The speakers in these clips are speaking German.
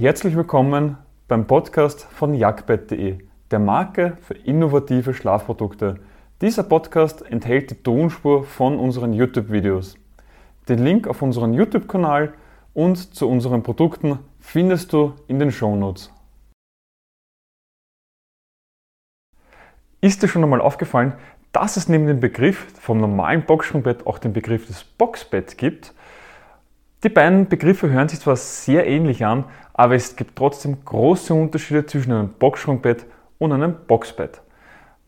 Herzlich willkommen beim Podcast von jagdbett.de, der Marke für innovative Schlafprodukte. Dieser Podcast enthält die Tonspur von unseren YouTube-Videos. Den Link auf unseren YouTube-Kanal und zu unseren Produkten findest du in den Shownotes. Ist dir schon einmal aufgefallen, dass es neben dem Begriff vom normalen Boxspringbett auch den Begriff des Boxbett gibt? Die beiden Begriffe hören sich zwar sehr ähnlich an, aber es gibt trotzdem große Unterschiede zwischen einem Boxsprungbett und einem Boxbett.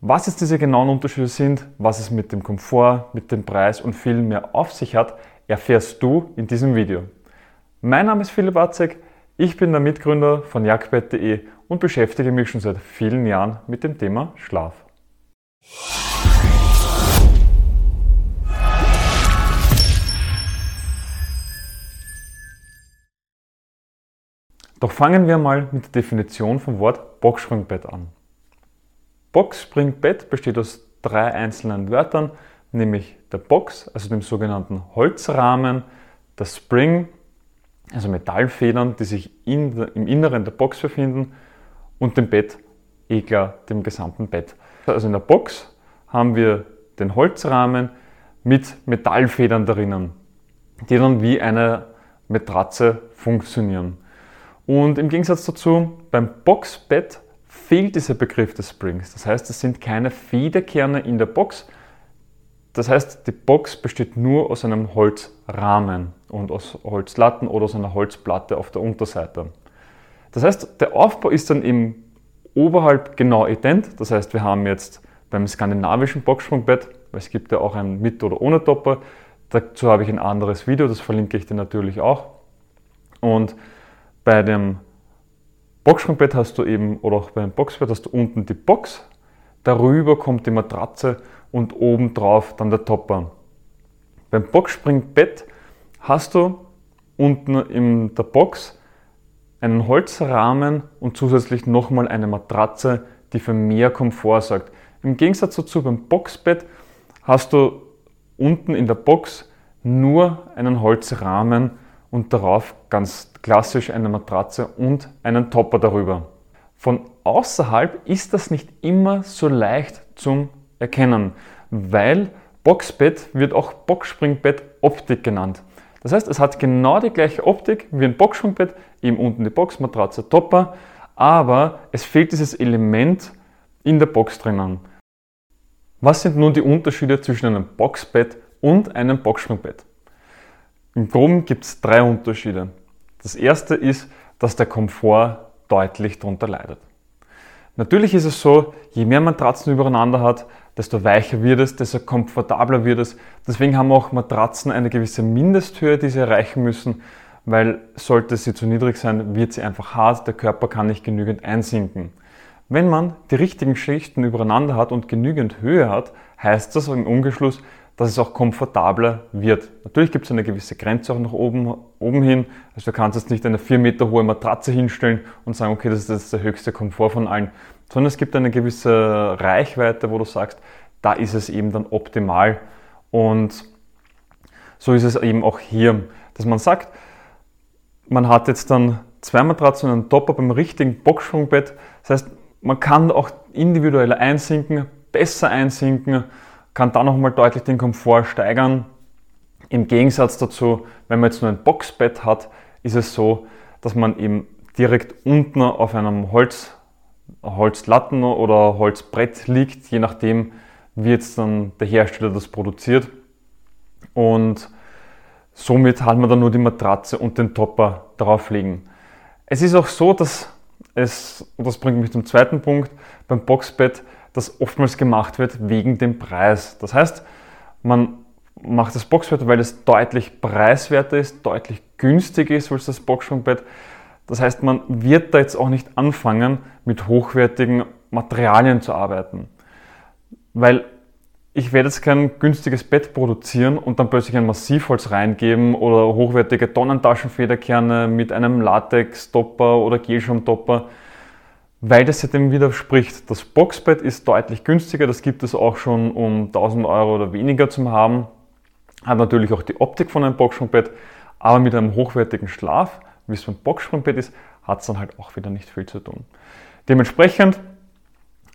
Was jetzt diese genauen Unterschiede sind, was es mit dem Komfort, mit dem Preis und viel mehr auf sich hat, erfährst du in diesem Video. Mein Name ist Philipp Watzek, ich bin der Mitgründer von jagdbett.de und beschäftige mich schon seit vielen Jahren mit dem Thema Schlaf. Doch fangen wir mal mit der Definition vom Wort Boxspringbett an. Boxspringbett besteht aus drei einzelnen Wörtern, nämlich der Box, also dem sogenannten Holzrahmen, der Spring, also Metallfedern, die sich in im Inneren der Box befinden, und dem Bett, eh klar, dem gesamten Bett. Also in der Box haben wir den Holzrahmen mit Metallfedern drinnen, die dann wie eine Matratze funktionieren. Und im Gegensatz dazu, beim Boxbett fehlt dieser Begriff des Springs. Das heißt, es sind keine Federkerne in der Box. Das heißt, die Box besteht nur aus einem Holzrahmen und aus Holzlatten oder aus einer Holzplatte auf der Unterseite. Das heißt, der Aufbau ist dann eben oberhalb genau ident. Das heißt, wir haben jetzt beim skandinavischen Boxsprungbett, weil es gibt ja auch ein mit oder ohne Topper, dazu habe ich ein anderes Video, das verlinke ich dir natürlich auch. Und bei dem Boxspringbett hast du eben, oder auch beim Boxbett hast du unten die Box, darüber kommt die Matratze und oben drauf dann der Topper. Beim Boxspringbett hast du unten in der Box einen Holzrahmen und zusätzlich nochmal eine Matratze, die für mehr Komfort sorgt. Im Gegensatz dazu beim Boxbett hast du unten in der Box nur einen Holzrahmen und darauf ganz klassisch eine Matratze und einen Topper darüber. Von außerhalb ist das nicht immer so leicht zum Erkennen, weil Boxbett wird auch Boxspringbett Optik genannt. Das heißt, es hat genau die gleiche Optik wie ein Boxspringbett, eben unten die Boxmatratze, Topper, aber es fehlt dieses Element in der Box drinnen. Was sind nun die Unterschiede zwischen einem Boxbett und einem Boxspringbett? Im Groben gibt es drei Unterschiede. Das erste ist, dass der Komfort deutlich darunter leidet. Natürlich ist es so, je mehr Matratzen übereinander hat, desto weicher wird es, desto komfortabler wird es. Deswegen haben auch Matratzen eine gewisse Mindesthöhe, die sie erreichen müssen, weil sollte sie zu niedrig sein, wird sie einfach hart, der Körper kann nicht genügend einsinken. Wenn man die richtigen Schichten übereinander hat und genügend Höhe hat, heißt das im Umgeschluss, dass es auch komfortabler wird. Natürlich gibt es eine gewisse Grenze auch nach oben, oben hin. Also du kannst jetzt nicht eine 4 Meter hohe Matratze hinstellen und sagen, okay, das ist jetzt der höchste Komfort von allen. Sondern es gibt eine gewisse Reichweite, wo du sagst, da ist es eben dann optimal. Und so ist es eben auch hier, dass man sagt, man hat jetzt dann zwei Matratzen und einen Topper beim richtigen Boxschwungbett. Das heißt, man kann auch individuell einsinken, besser einsinken kann da nochmal deutlich den Komfort steigern. Im Gegensatz dazu, wenn man jetzt nur ein Boxbett hat, ist es so, dass man eben direkt unten auf einem Holz, Holzlatten oder Holzbrett liegt, je nachdem, wie jetzt dann der Hersteller das produziert. Und somit hat man dann nur die Matratze und den Topper drauf liegen. Es ist auch so, dass es, und das bringt mich zum zweiten Punkt, beim Boxbett das oftmals gemacht wird wegen dem Preis. Das heißt, man macht das Boxbett, weil es deutlich preiswerter ist, deutlich günstiger ist als das Boxsprungbett. Das heißt, man wird da jetzt auch nicht anfangen, mit hochwertigen Materialien zu arbeiten. Weil ich werde jetzt kein günstiges Bett produzieren und dann plötzlich ein Massivholz reingeben oder hochwertige Tonnentaschenfederkerne mit einem Latex-Topper oder Gelschaumtopper weil das ja dem widerspricht. Das Boxbett ist deutlich günstiger, das gibt es auch schon um 1000 Euro oder weniger zum haben. Hat natürlich auch die Optik von einem Boxsprungbett, aber mit einem hochwertigen Schlaf, wie es beim Boxsprungbett ist, hat es dann halt auch wieder nicht viel zu tun. Dementsprechend,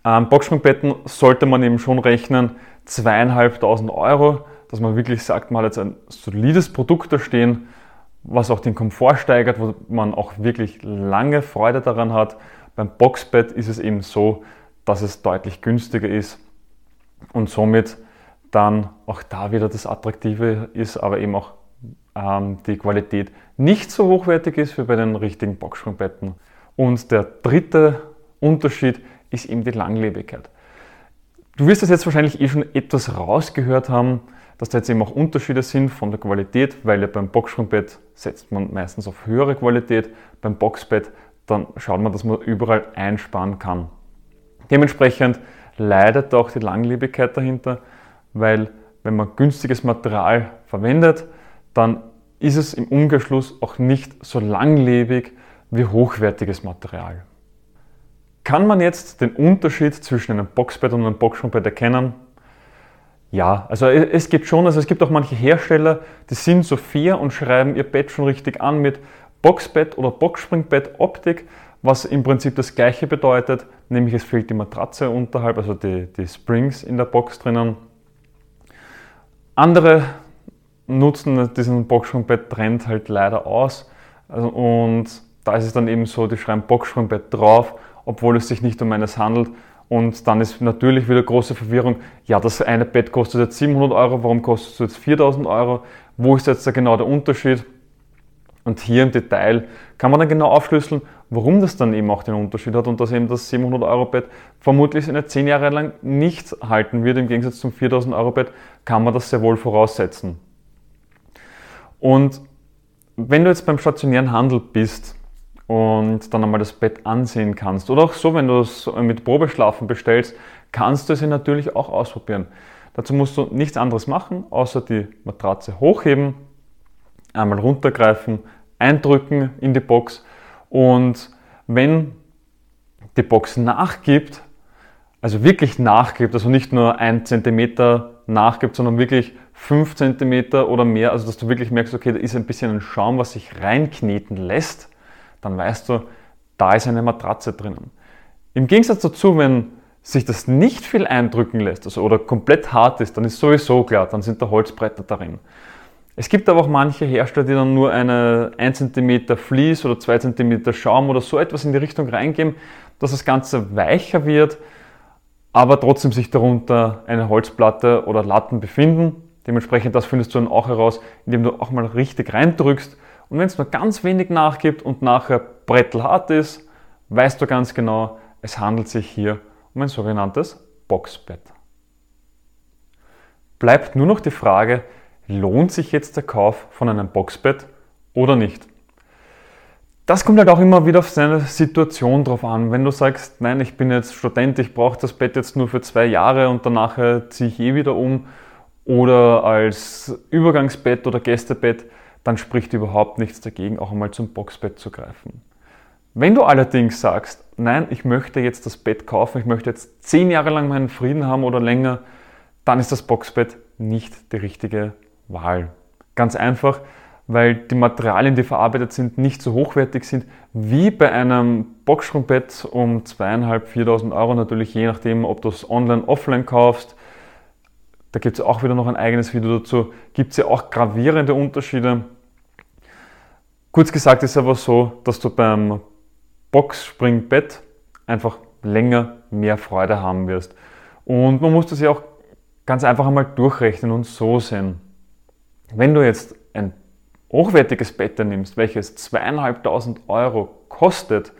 ähm, Boxsprungbetten sollte man eben schon rechnen, zweieinhalbtausend Euro, dass man wirklich sagt, man hat jetzt ein solides Produkt da stehen, was auch den Komfort steigert, wo man auch wirklich lange Freude daran hat. Beim Boxbett ist es eben so, dass es deutlich günstiger ist und somit dann auch da wieder das Attraktive ist, aber eben auch ähm, die Qualität nicht so hochwertig ist wie bei den richtigen Boxsprungbetten. Und der dritte Unterschied ist eben die Langlebigkeit. Du wirst das jetzt wahrscheinlich eh schon etwas rausgehört haben, dass da jetzt eben auch Unterschiede sind von der Qualität, weil ja beim Boxsprungbett setzt man meistens auf höhere Qualität, beim Boxbett dann schaut man, dass man überall einsparen kann. Dementsprechend leidet auch die Langlebigkeit dahinter, weil wenn man günstiges Material verwendet, dann ist es im Umkehrschluss auch nicht so langlebig wie hochwertiges Material. Kann man jetzt den Unterschied zwischen einem Boxbett und einem Boxsprungbett erkennen? Ja, also es gibt schon, also es gibt auch manche Hersteller, die sind so fair und schreiben ihr Bett schon richtig an mit Boxbett oder Boxspringbett Optik, was im Prinzip das gleiche bedeutet, nämlich es fehlt die Matratze unterhalb, also die, die Springs in der Box drinnen. Andere nutzen diesen Boxspringbett-Trend halt leider aus also, und da ist es dann eben so, die schreiben Boxspringbett drauf, obwohl es sich nicht um eines handelt und dann ist natürlich wieder große Verwirrung. Ja, das eine Bett kostet jetzt 700 Euro, warum kostet es jetzt 4000 Euro? Wo ist jetzt da genau der Unterschied? Und hier im Detail kann man dann genau aufschlüsseln, warum das dann eben auch den Unterschied hat und dass eben das 700 Euro Bett vermutlich eine 10 Jahre lang nicht halten wird. Im Gegensatz zum 4000 Euro Bett kann man das sehr wohl voraussetzen. Und wenn du jetzt beim stationären Handel bist, und dann einmal das Bett ansehen kannst. Oder auch so, wenn du es mit Probeschlafen bestellst, kannst du es natürlich auch ausprobieren. Dazu musst du nichts anderes machen, außer die Matratze hochheben, einmal runtergreifen, eindrücken in die Box und wenn die Box nachgibt, also wirklich nachgibt, also nicht nur ein Zentimeter nachgibt, sondern wirklich fünf Zentimeter oder mehr, also dass du wirklich merkst, okay, da ist ein bisschen ein Schaum, was sich reinkneten lässt, dann weißt du, da ist eine Matratze drinnen. Im Gegensatz dazu, wenn sich das nicht viel eindrücken lässt also, oder komplett hart ist, dann ist sowieso klar, dann sind da Holzbretter darin. Es gibt aber auch manche Hersteller, die dann nur eine 1 cm Vlies oder 2 cm Schaum oder so etwas in die Richtung reingeben, dass das Ganze weicher wird, aber trotzdem sich darunter eine Holzplatte oder Latten befinden. Dementsprechend, das findest du dann auch heraus, indem du auch mal richtig reindrückst und wenn es nur ganz wenig nachgibt und nachher brettelhart ist, weißt du ganz genau, es handelt sich hier um ein sogenanntes Boxbett. Bleibt nur noch die Frage, lohnt sich jetzt der Kauf von einem Boxbett oder nicht? Das kommt halt auch immer wieder auf seine Situation drauf an. Wenn du sagst, nein, ich bin jetzt Student, ich brauche das Bett jetzt nur für zwei Jahre und danach ziehe ich eh wieder um oder als Übergangsbett oder Gästebett, dann spricht überhaupt nichts dagegen, auch einmal zum Boxbett zu greifen. Wenn du allerdings sagst, nein, ich möchte jetzt das Bett kaufen, ich möchte jetzt zehn Jahre lang meinen Frieden haben oder länger, dann ist das Boxbett nicht die richtige Wahl. Ganz einfach, weil die Materialien, die verarbeitet sind, nicht so hochwertig sind wie bei einem Boxsprungbett um 2.500, 4.000 Euro, natürlich je nachdem, ob du es online, offline kaufst. Da gibt es auch wieder noch ein eigenes Video dazu. Gibt es ja auch gravierende Unterschiede. Kurz gesagt ist es aber so, dass du beim Boxspringbett einfach länger mehr Freude haben wirst. Und man muss das ja auch ganz einfach einmal durchrechnen und so sehen. Wenn du jetzt ein hochwertiges Bett nimmst, welches zweieinhalbtausend Euro kostet,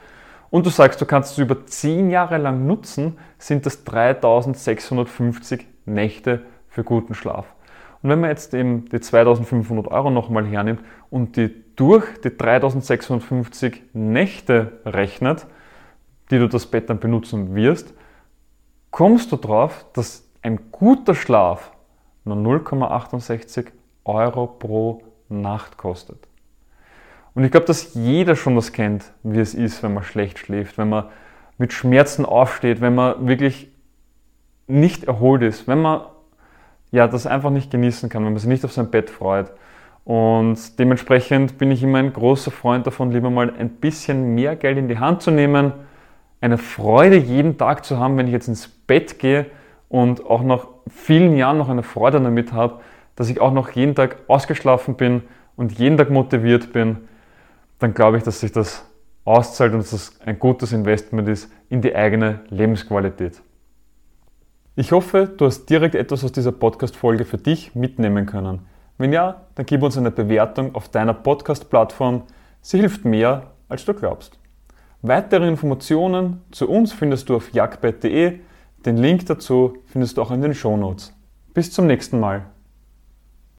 und du sagst, du kannst es über zehn Jahre lang nutzen, sind das 3650 Nächte für guten Schlaf. Und wenn man jetzt eben die 2500 Euro nochmal hernimmt und die durch die 3650 Nächte rechnet, die du das Bett dann benutzen wirst, kommst du drauf, dass ein guter Schlaf nur 0,68 Euro pro Nacht kostet. Und ich glaube, dass jeder schon das kennt, wie es ist, wenn man schlecht schläft, wenn man mit Schmerzen aufsteht, wenn man wirklich nicht erholt ist, wenn man ja, das einfach nicht genießen kann, wenn man sich nicht auf sein Bett freut. Und dementsprechend bin ich immer ein großer Freund davon, lieber mal ein bisschen mehr Geld in die Hand zu nehmen, eine Freude jeden Tag zu haben, wenn ich jetzt ins Bett gehe und auch nach vielen Jahren noch eine Freude damit habe, dass ich auch noch jeden Tag ausgeschlafen bin und jeden Tag motiviert bin, dann glaube ich, dass sich das auszahlt und dass das ein gutes Investment ist in die eigene Lebensqualität. Ich hoffe, du hast direkt etwas aus dieser Podcast-Folge für dich mitnehmen können. Wenn ja, dann gib uns eine Bewertung auf deiner Podcast-Plattform. Sie hilft mehr, als du glaubst. Weitere Informationen zu uns findest du auf jagdbett.de. Den Link dazu findest du auch in den Shownotes. Bis zum nächsten Mal.